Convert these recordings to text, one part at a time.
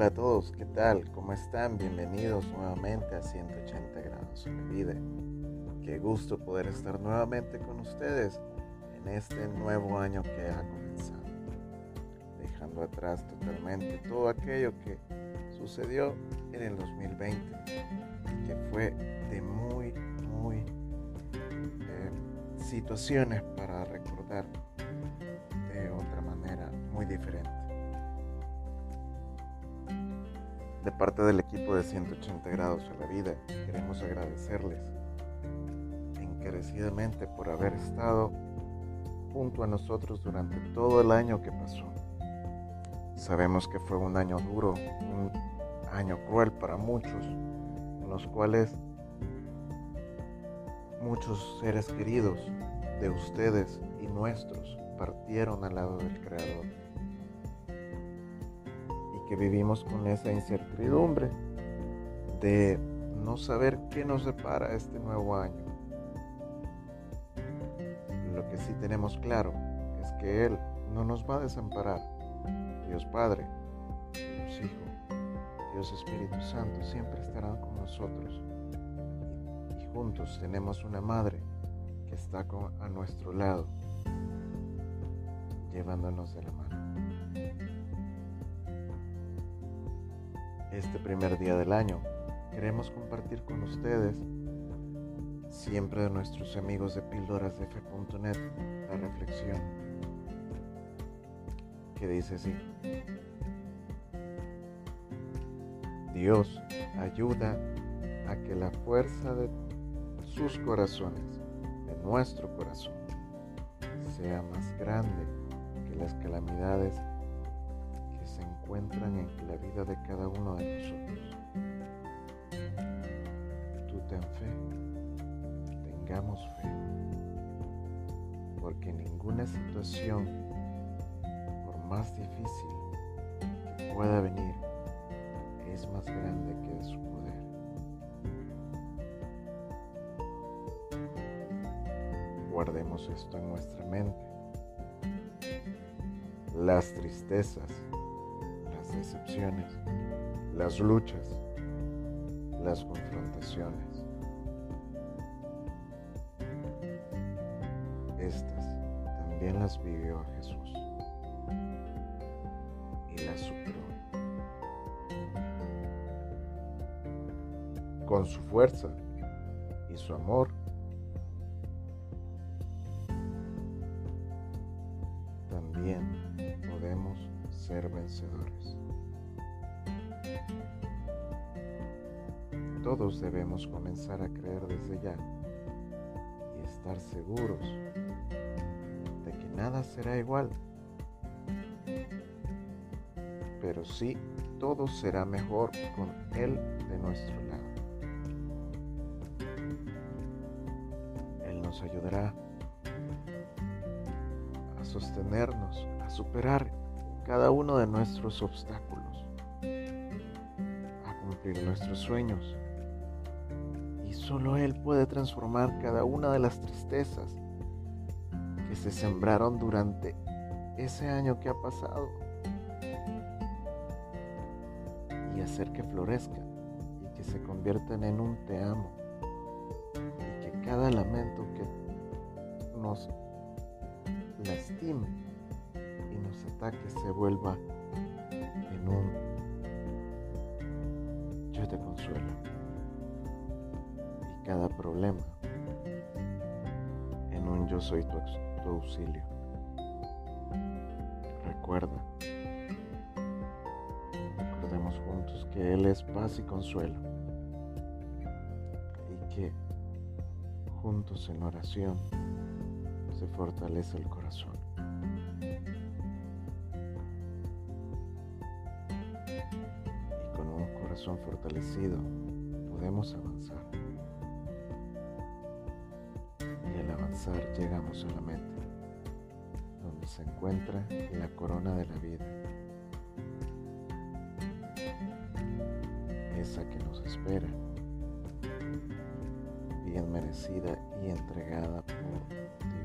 Hola a todos, ¿qué tal? ¿Cómo están? Bienvenidos nuevamente a 180 grados de vida. Qué gusto poder estar nuevamente con ustedes en este nuevo año que ha comenzado, dejando atrás totalmente todo aquello que sucedió en el 2020, que fue de muy, muy eh, situaciones para recordar de otra manera muy diferente. De parte del equipo de 180 grados a la vida, queremos agradecerles encarecidamente por haber estado junto a nosotros durante todo el año que pasó. Sabemos que fue un año duro, un año cruel para muchos, en los cuales muchos seres queridos de ustedes y nuestros partieron al lado del Creador que vivimos con esa incertidumbre de no saber qué nos depara este nuevo año. Lo que sí tenemos claro es que Él no nos va a desamparar. Dios Padre, Dios Hijo, Dios Espíritu Santo siempre estarán con nosotros. Y, juntos tenemos una Madre que está a nuestro lado, llevándonos de la mano. Este primer día del año, queremos compartir con ustedes, siempre de nuestros amigos de píldoras la reflexión que dice así. Dios ayuda a que la fuerza de sus corazones, de nuestro corazón, sea más grande que las calamidades encuentran en la vida de cada uno de nosotros. Tú ten fe, tengamos fe, porque ninguna situación, por más difícil que pueda venir, es más grande que su poder. Guardemos esto en nuestra mente. Las tristezas decepciones, las luchas, las confrontaciones. Estas también las vivió Jesús y las superó. Con su fuerza y su amor, también podemos ser vencedores. Todos debemos comenzar a creer desde ya y estar seguros de que nada será igual. Pero sí, todo será mejor con Él de nuestro lado. Él nos ayudará a sostenernos, a superar cada uno de nuestros obstáculos, nuestros sueños. Solo Él puede transformar cada una de las tristezas que se sembraron durante ese año que ha pasado y hacer que florezcan y que se conviertan en un te amo y que cada lamento que nos lastime y nos ataque se vuelva en un te consuelo cada problema en un yo soy tu, auxilio. Recuerda, recordemos juntos que Él es paz y consuelo y que juntos en oración se fortalece el corazón. Corazón fortalecido podemos avanzar. llegamos a la meta, donde se encuentra la corona de la vida, esa que nos espera, bien merecida y entregada por Dios.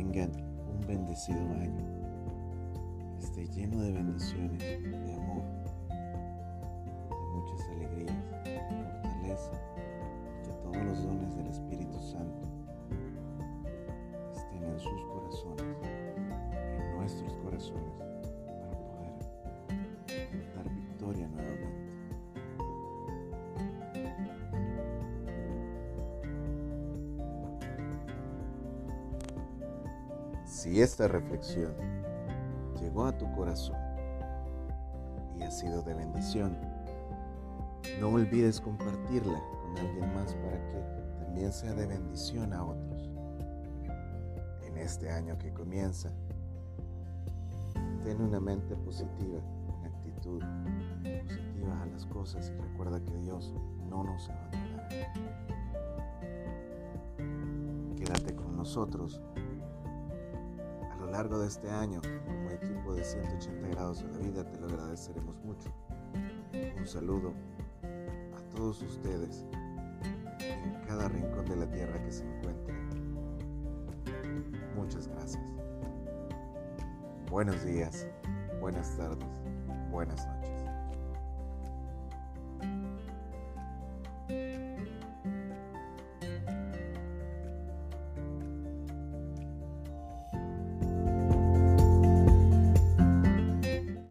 Tengan un bendecido año. Esté lleno de bendiciones, de amor, de muchas alegrías, fortaleza, que todos los dones del Espíritu Santo estén en sus corazones, en nuestros corazones, Si esta reflexión llegó a tu corazón y ha sido de bendición, no olvides compartirla con alguien más para que también sea de bendición a otros. En este año que comienza, ten una mente positiva, una actitud positiva a las cosas y recuerda que Dios no nos abandonará. Quédate con nosotros largo de este año, como equipo de 180 grados de la vida, te lo agradeceremos mucho. Un saludo a todos ustedes en cada rincón de la tierra que se encuentren. Muchas gracias. Buenos días, buenas tardes, buenas noches.